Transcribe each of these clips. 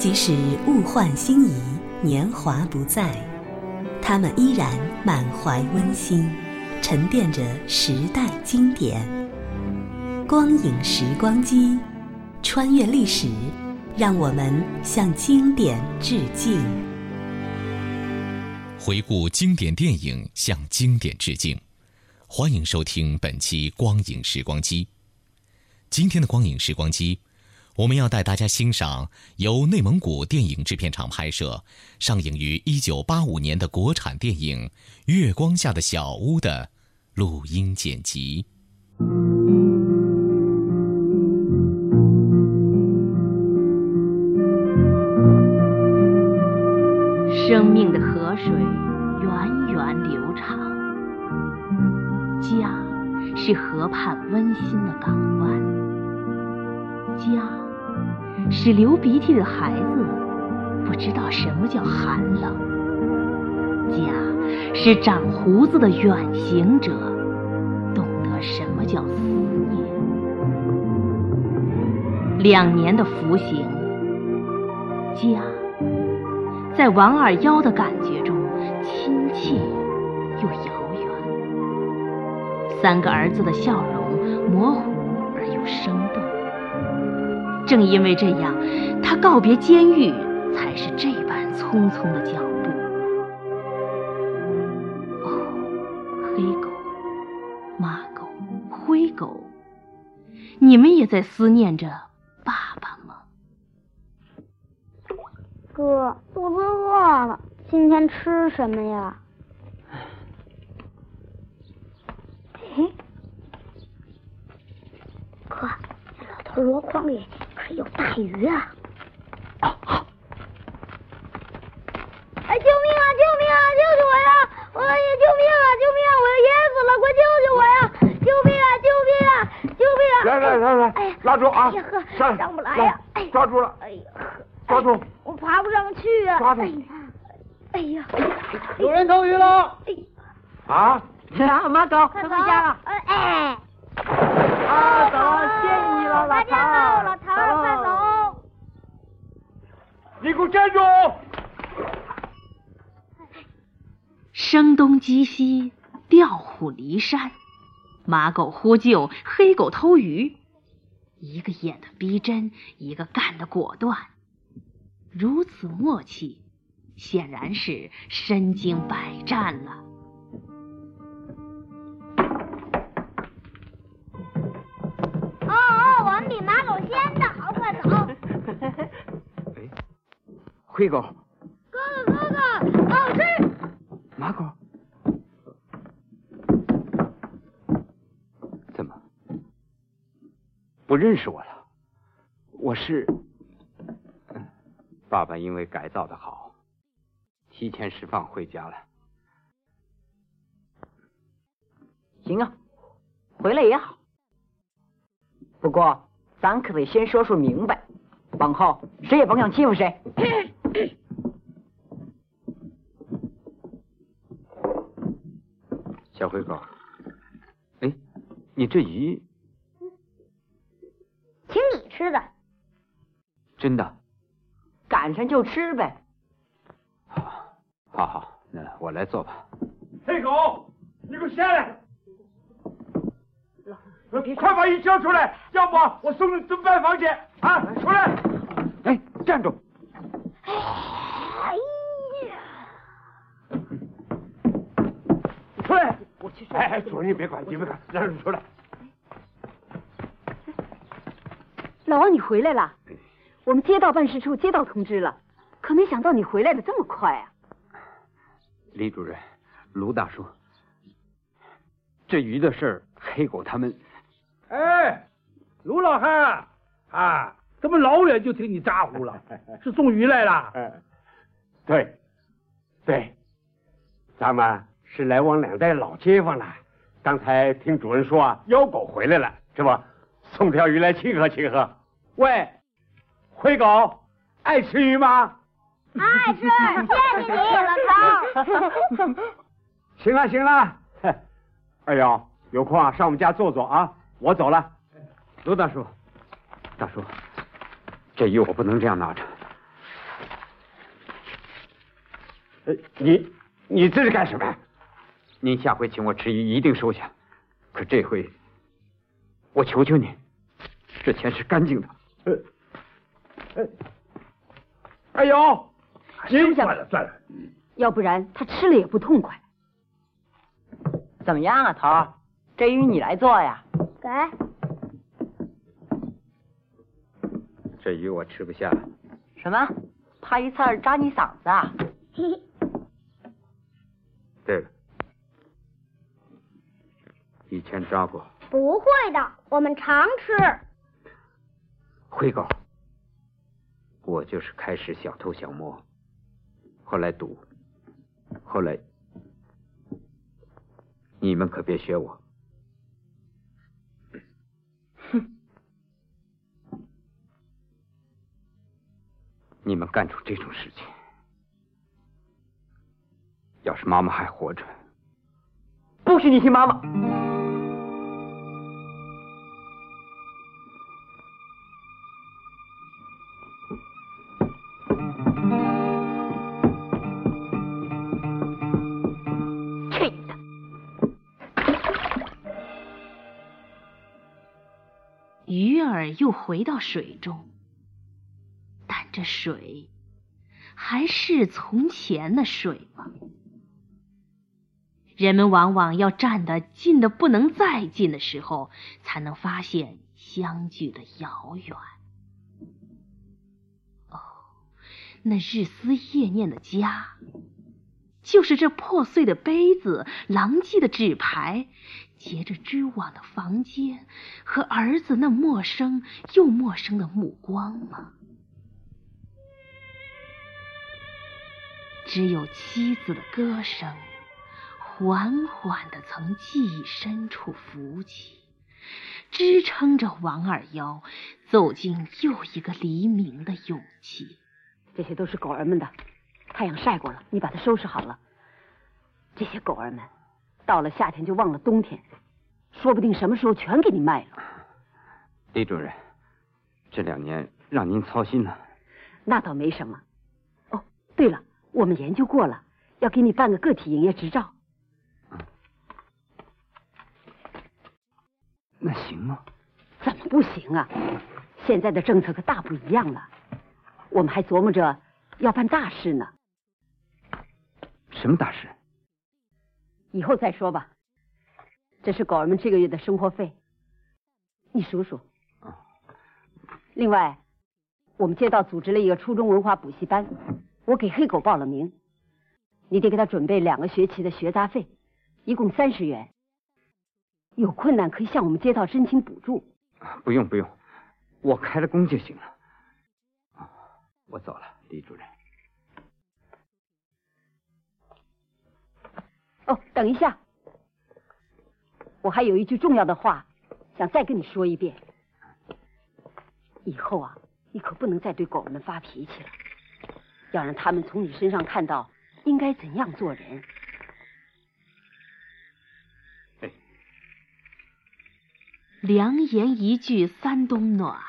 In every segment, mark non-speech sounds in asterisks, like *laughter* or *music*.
即使物换星移，年华不再，他们依然满怀温馨，沉淀着时代经典。光影时光机，穿越历史，让我们向经典致敬。回顾经典电影，向经典致敬。欢迎收听本期《光影时光机》。今天的《光影时光机》，我们要带大家欣赏由内蒙古电影制片厂拍摄、上映于1985年的国产电影《月光下的小屋》的录音剪辑。生命的河水源远流长，家是河畔温馨的港湾，家是流鼻涕的孩子不知道什么叫寒冷，家是长胡子的远行者懂得什么叫思念。两年的服刑，家。在王二幺的感觉中，亲切又遥远。三个儿子的笑容模糊而又生动。正因为这样，他告别监狱才是这般匆匆的脚步。哦，黑狗、马狗、灰狗，你们也在思念着爸爸吗？哥，肚子饿了，今天吃什么呀？哎，哥，老头箩筐里大鱼啊！哎，救命啊！救命啊！救救我呀！我呀！救命啊！救命啊！我要淹死了！快救救我呀！救命啊！救命啊！救命啊！来来来来，哎呀，拉住啊！哎呀呵，上上不来呀！哎，抓住了！哎呀呵，抓住！我爬不上去啊！抓住哎呀！有人偷鱼了！啊！啊，马狗，快回家了。哎！啊，走，谢谢你了，老大头家走，老头快走！你给我站住！声东击西，调虎离山，马狗呼救，黑狗偷鱼，一个演的逼真，一个干的果断，如此默契，显然是身经百战了。哦哦，我们比马狗先到，快走！*laughs* 灰狗，哥哥哥哥，老师！马狗，怎么不认识我了？我是嗯爸爸，因为改造的好，提前释放回家了。行啊，回来也好。不过咱可得先说说明白，往后谁也甭想欺负谁。*laughs* *coughs* 小灰狗，哎，你这鱼请你吃的，真的？赶上就吃呗。好，好好，那我来做吧。黑狗，你给我下来！快把鱼交出来，要不我送你蹲饭房去！啊，出来！哎，站住！哎呀，出来！我去。哎哎，主任你别管，你别管，让人出来。老王，你回来了？我们街道办事处接到通知了，可没想到你回来的这么快啊！李主任，卢大叔，这鱼的事儿，黑狗他们……哎，卢老汉啊，这么老远就听你咋呼了，*laughs* 是送鱼来了？对，对，咱们是来往两代老街坊了。刚才听主人说啊，妖狗回来了，这不？送条鱼来庆贺庆贺。喂，灰狗，爱吃鱼吗？爱吃，谢谢你，老头。行 *laughs* 了行了，二瑶，*laughs* 有空啊上我们家坐坐啊。我走了，卢大叔，大叔，这鱼我不能这样拿着。呃，你你这是干什么？您下回请我吃鱼一定收下，可这回我求求你，这钱是干净的。呃，呃，哎呦，您算了算了，要不然他吃了也不痛快。怎么样啊，头儿？这鱼你来做呀？给。这鱼我吃不下。什么？怕一刺儿扎你嗓子啊？*laughs* 对了，以前扎过。不会的，我们常吃。灰狗，我就是开始小偷小摸，后来赌，后来你们可别学我。你们干出这种事情，要是妈妈还活着，不许你提妈妈！去你的！鱼儿又回到水中，这水还是从前的水吗？人们往往要站得近的不能再近的时候，才能发现相距的遥远。哦，那日思夜念的家，就是这破碎的杯子、狼藉的纸牌、结着织网的房间和儿子那陌生又陌生的目光吗？只有妻子的歌声。缓缓的从记忆深处浮起，支撑着王二妖走进又一个黎明的勇气。这些都是狗儿们的，太阳晒过了，你把它收拾好了。这些狗儿们到了夏天就忘了冬天，说不定什么时候全给你卖了。李主任，这两年让您操心了。那倒没什么。哦，对了，我们研究过了，要给你办个个体营业执照。那行吗？怎么不行啊？现在的政策可大不一样了。我们还琢磨着要办大事呢。什么大事？以后再说吧。这是狗儿们这个月的生活费，你数数。另外，我们街道组织了一个初中文化补习班，我给黑狗报了名。你得给他准备两个学期的学杂费，一共三十元。有困难可以向我们街道申请补助。不用不用，我开了工就行了。我走了，李主任。哦，等一下，我还有一句重要的话想再跟你说一遍。以后啊，你可不能再对狗们发脾气了，要让他们从你身上看到应该怎样做人。良言一句三冬暖。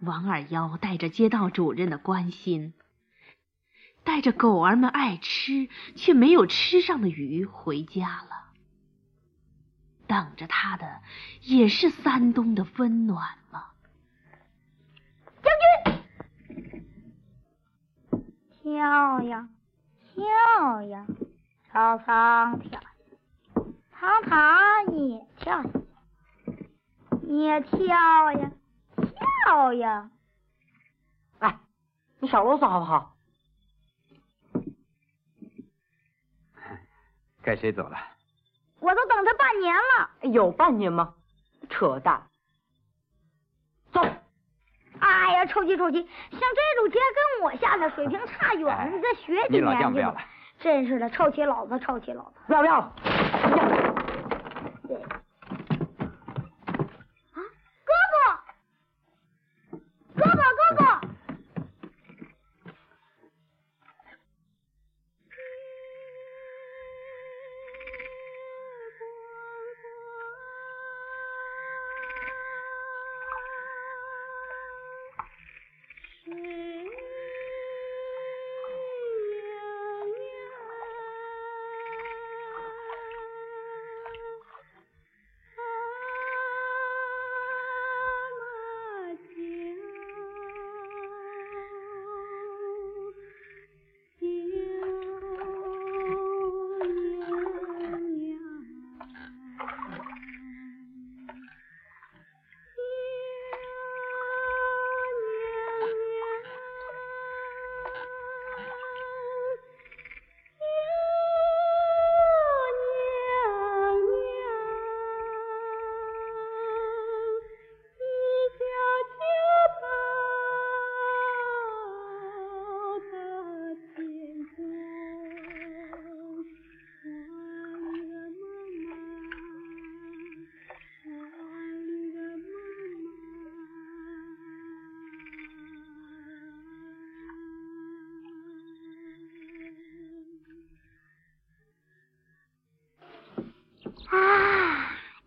王二幺带着街道主任的关心，带着狗儿们爱吃却没有吃上的鱼回家了。等着他的也是三冬的温暖吗？跳呀跳呀，曹操跳，曹操也跳。你也跳呀，跳呀！哎，你少啰嗦好不好？该谁走了？我都等他半年了。有半年吗？扯淡！走。哎呀，臭气臭气！像这种棋跟我下的水平差远了，*laughs* 你再学几年去吧。真是的，臭棋老子，臭棋老子！不要不要！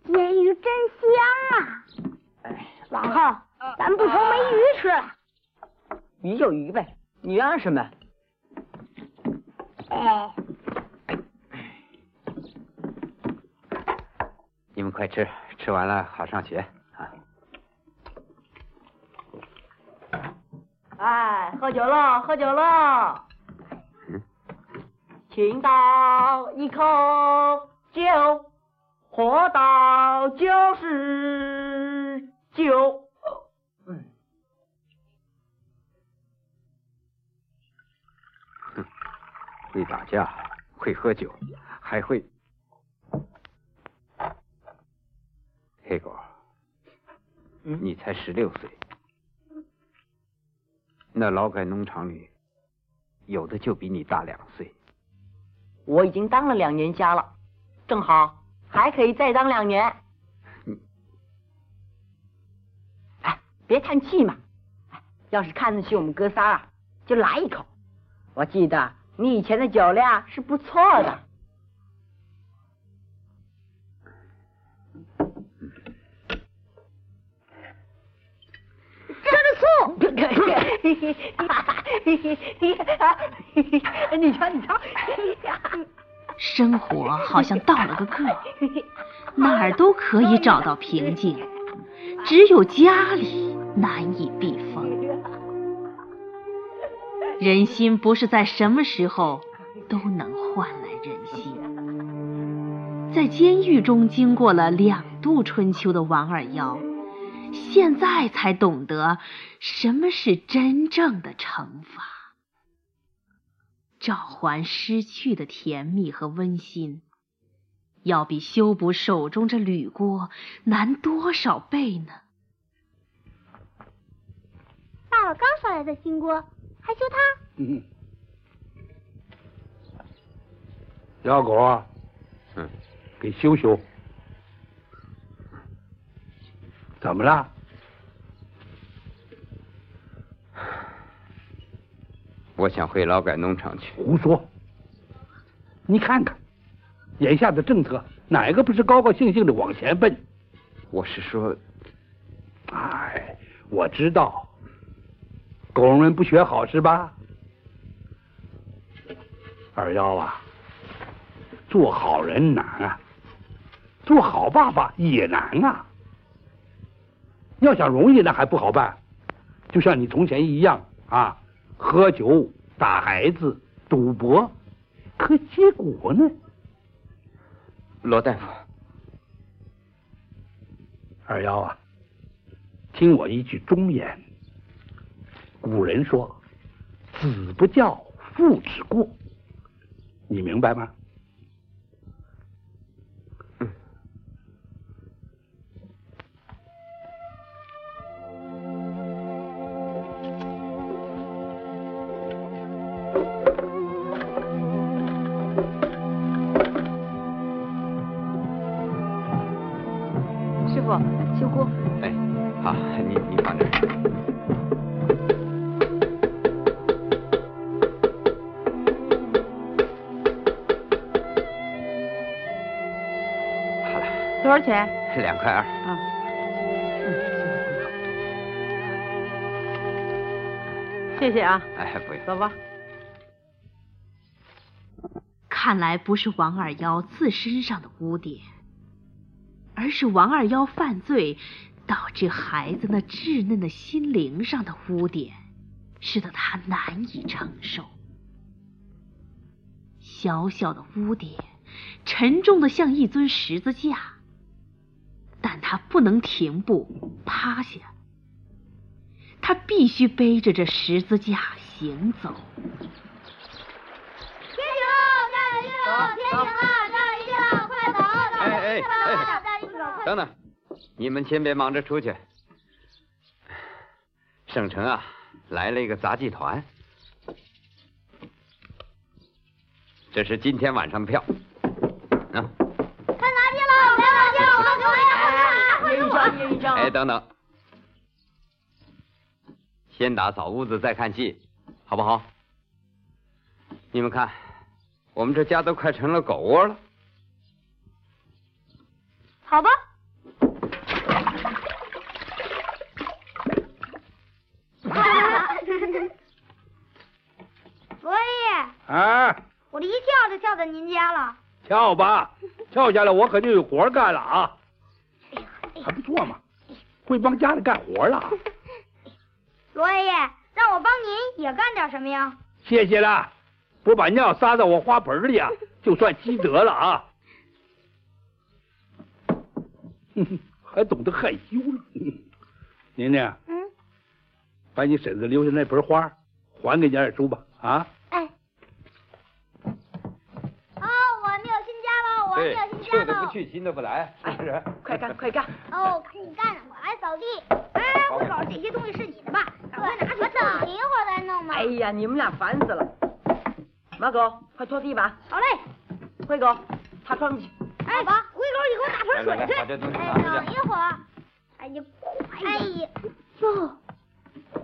鱼真香啊！哎，往后咱不愁没鱼吃了。鱼就鱼呗，你嚷什么？哎，你们快吃，吃完了好上学啊！哎，喝酒了，喝酒了！请倒一口酒，活到九十九。会打架，会喝酒，还会黑狗。你才十六岁，那劳改农场里有的就比你大两岁。我已经当了两年家了，正好还可以再当两年。哎，别叹气嘛！要是看得起我们哥仨啊，就来一口。我记得。你以前的酒量是不错的，这是醋。*laughs* 你瞧，你瞧，生活好像到了个个，哪儿都可以找到平静，只有家里难以避风。人心不是在什么时候都能换来人心。在监狱中经过了两度春秋的王二幺，现在才懂得什么是真正的惩罚，召还失去的甜蜜和温馨，要比修补手中这铝锅难多少倍呢？爸爸刚烧来的新锅。还修它？嗯，小狗啊，嗯，给修修。怎么了？我想回劳改农场去。胡说！你看看，眼下的政策，哪个不是高高兴兴的往前奔？我是说，哎，我知道。狗们不学好是吧？二幺啊，做好人难啊，做好爸爸也难啊。要想容易那还不好办，就像你从前一样啊，喝酒、打孩子、赌博，可结果呢？罗大夫，二幺啊，听我一句忠言。古人说：“子不教，父之过。”你明白吗？师傅修锅哎好你你放这儿。好了。多少钱？两块二。啊。谢谢啊。哎不用。走吧。看来不是王二幺自身上的污点。而是王二幺犯罪导致孩子那稚嫩的心灵上的污点，使得他难以承受。小小的污点，沉重的像一尊十字架，但他不能停步趴下，他必须背着这十字架行走。哎哎哎！等等，你们先别忙着出去。省城啊，来了一个杂技团，这是今天晚上的票。啊。看杂技了，看杂技了，我给我一张，一张。哎，等等，先打扫屋子再看戏，好不好？你们看。我们这家都快成了狗窝了。好吧。*laughs* 罗爷爷。啊。我这一跳就跳到您家了。跳吧，*laughs* 跳下来我可就有活干了啊。还不错嘛，会帮家里干活了。*laughs* 罗爷爷，让我帮您也干点什么呀？谢谢了。不把尿撒在我花盆里啊，就算积德了啊！*laughs* 还懂得害羞了。*laughs* 宁宁，嗯，把你婶子留下那盆花还给你二叔吧，啊？哎。哦，我们有新家了，我们有新家了。旧的不去，新的不来，是不是？快干，快干！*laughs* 哦，赶紧干，我来扫地。哎，我找这些东西是你的吧？赶快拿去。我等你一会儿再弄吧。哎呀，你们俩烦死了。马狗，快拖地吧。好嘞。灰狗，擦窗去。哎，爸，回头，你给我打盆水去。把这东西哎，等一会儿。哎呀，哎呀，哟，花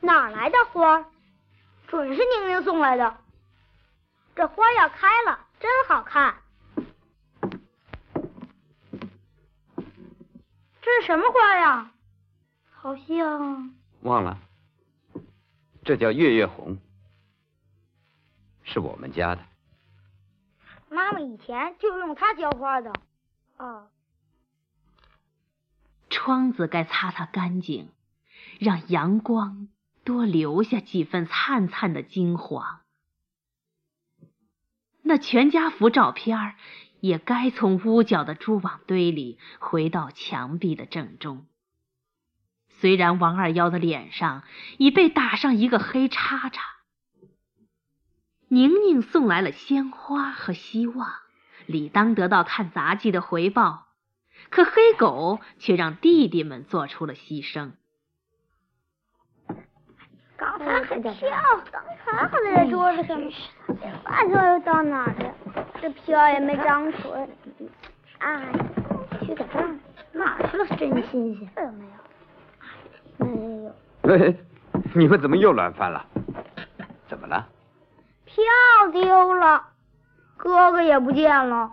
哪来的花准是宁宁送来的。这花要开了，真好看。这是什么花呀？好像忘了。这叫月月红。是我们家的，妈妈以前就用它浇花的。哦，窗子该擦擦干净，让阳光多留下几分灿灿的金黄。那全家福照片也该从屋角的蛛网堆里回到墙壁的正中。虽然王二幺的脸上已被打上一个黑叉叉。宁宁送来了鲜花和希望，理当得到看杂技的回报。可黑狗却让弟弟们做出了牺牲。刚才还跳，刚才还在桌子上面，半天又到哪儿了？这票也没长腿。哎，去点饭，哪去了？真新鲜。没有，没有。哎，你们怎么又乱翻了？怎么了？票丢了，哥哥也不见了。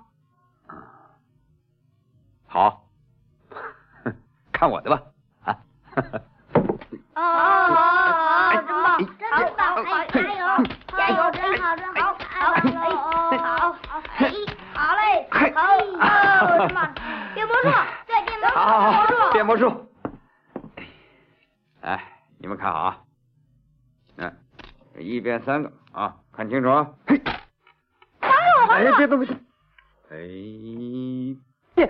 好，看我的吧，啊！哦哦哦，真棒，真棒，加油，加油，真好，真好，好，好，好，哎，好嘞，好，什么？变魔术，对，变魔术，魔术，变魔术。哎，你们看好啊，来，一边三个啊。看清楚啊！嘿，哎，别动，别动！哎，别！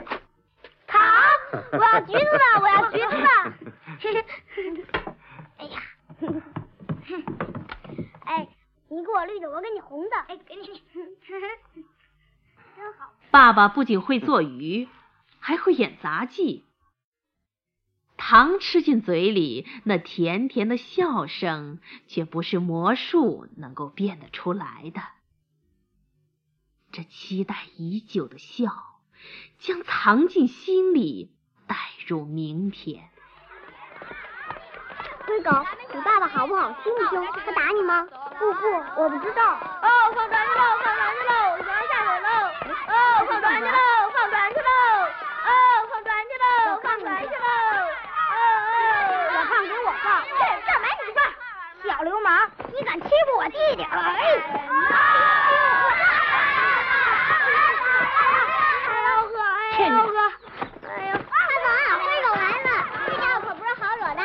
糖，我要橘子了，*laughs* 我要橘子的。*laughs* 哎呀，*laughs* 哎，你给我绿的，我给你红的。哎，给你，真好。爸爸不仅会做鱼，还会演杂技。糖吃进嘴里，那甜甜的笑声却不是魔术能够变得出来的。这期待已久的笑，将藏进心里，带入明天。灰狗，你爸爸好不好？凶不凶？他打你吗？不不，我不知道。哦，放船去喽！放船去喽！船下水喽！哦，放船去喽！放。这这没你事儿，小流氓，你敢欺负我弟弟？哎！吆喝，哎吆喝，哎呦，大狗啊，灰狗来了，这家伙可不是好惹的。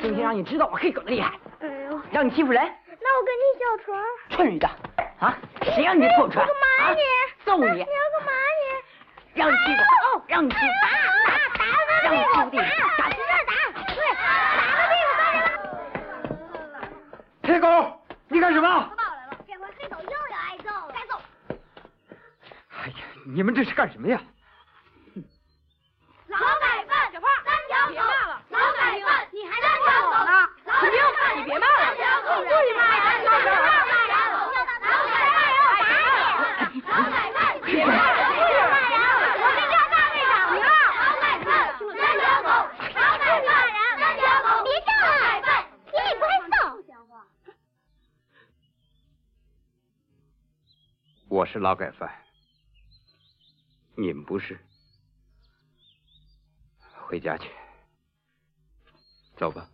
今天让你知道我黑狗的厉害，哎呦，让你欺负人，那我跟你小船。去你的！啊，谁让你破船？干嘛啊你？揍你！你要干嘛你？让你欺负，让你欺负，打打打让你欺负弟弟，打打打，对，打个屁股黑狗，你干什么？这回黑狗又要挨揍了。该揍。哎呀，你们这是干什么呀？劳改犯，小胖，三条狗，别骂了。劳改犯，你还三条狗呢？秦兵，你别骂了。三条狗，你注意骂人，劳改犯，劳改犯，劳改犯要打你。劳改犯，别骂人，注意骂人，我这叫大队长呢。劳改犯，三条狗，劳改犯，三条狗，别叫了，劳改犯，你也不会揍。我是劳改犯，你们不是。回家去，走吧。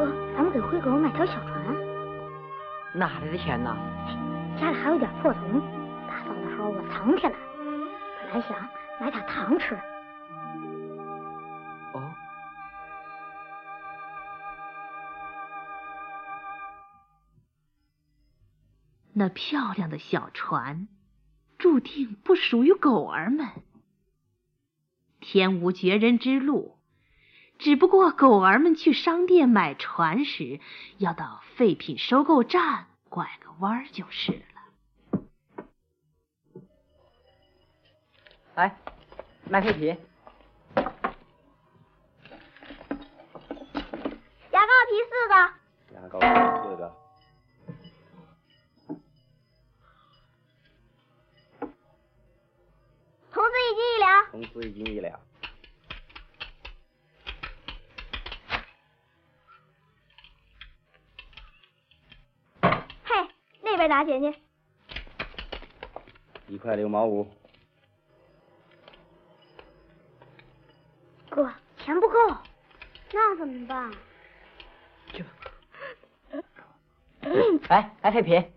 哥，咱们给灰狗买条小船，哪来的钱呢？家里还有点破铜，打扫的时候我藏起来，本来想买点糖吃。哦，那漂亮的小船，注定不属于狗儿们。天无绝人之路，只不过狗儿们去商店买船时，要到废品收购站拐个弯儿就是了。来，卖废品。牙膏皮四个，牙膏皮四个，铜丝一斤一两。铜丝一斤一两。拿钱去。一块六毛五，哥，钱不够，那怎么办？去吧来，来废品。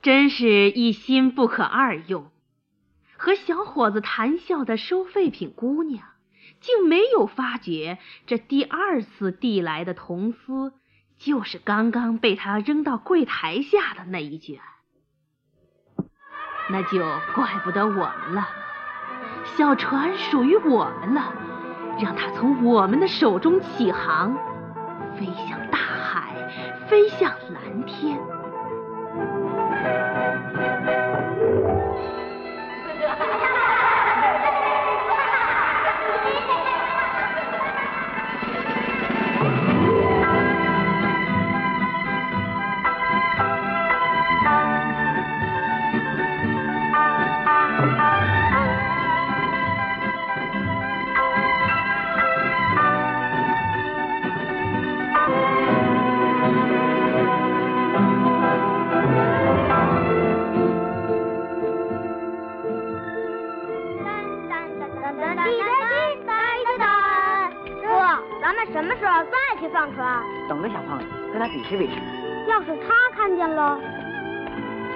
真是一心不可二用。和小伙子谈笑的收废品姑娘，竟没有发觉这第二次递来的铜丝，就是刚刚被他扔到柜台下的那一卷。那就怪不得我们了，小船属于我们了，让它从我们的手中起航，飞向大海，飞向蓝天。等着小胖子跟他比试比试。要是他看见了，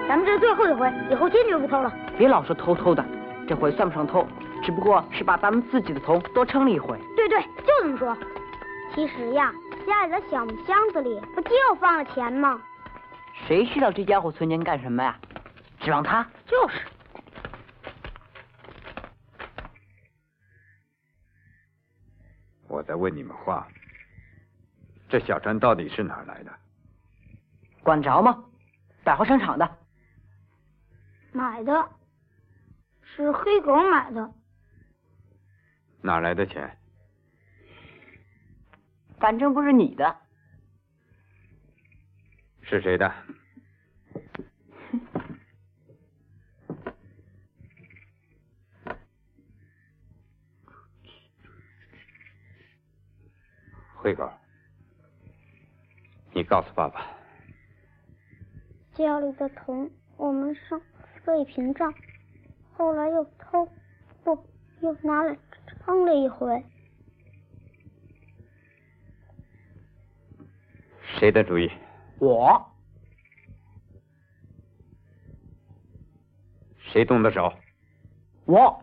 咱们这是最后一回，以后坚决不偷了。别老说偷偷的，这回算不上偷，只不过是把咱们自己的头多撑了一回。对对，就这么说。其实呀，家里的小木箱子里不就放了钱吗？谁知道这家伙存钱干什么呀？指望他？就是。我在问你们话，这小船到底是哪儿来的？管着吗？百货商场的。买的，是黑狗买的。哪来的钱？反正不是你的。是谁的？*laughs* 黑狗，你告诉爸爸，家里的铜我们上废屏障，后来又偷，不又拿来称了一回。谁的主意？我。谁动的手？我。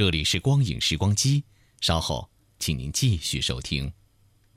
这里是光影时光机，稍后请您继续收听。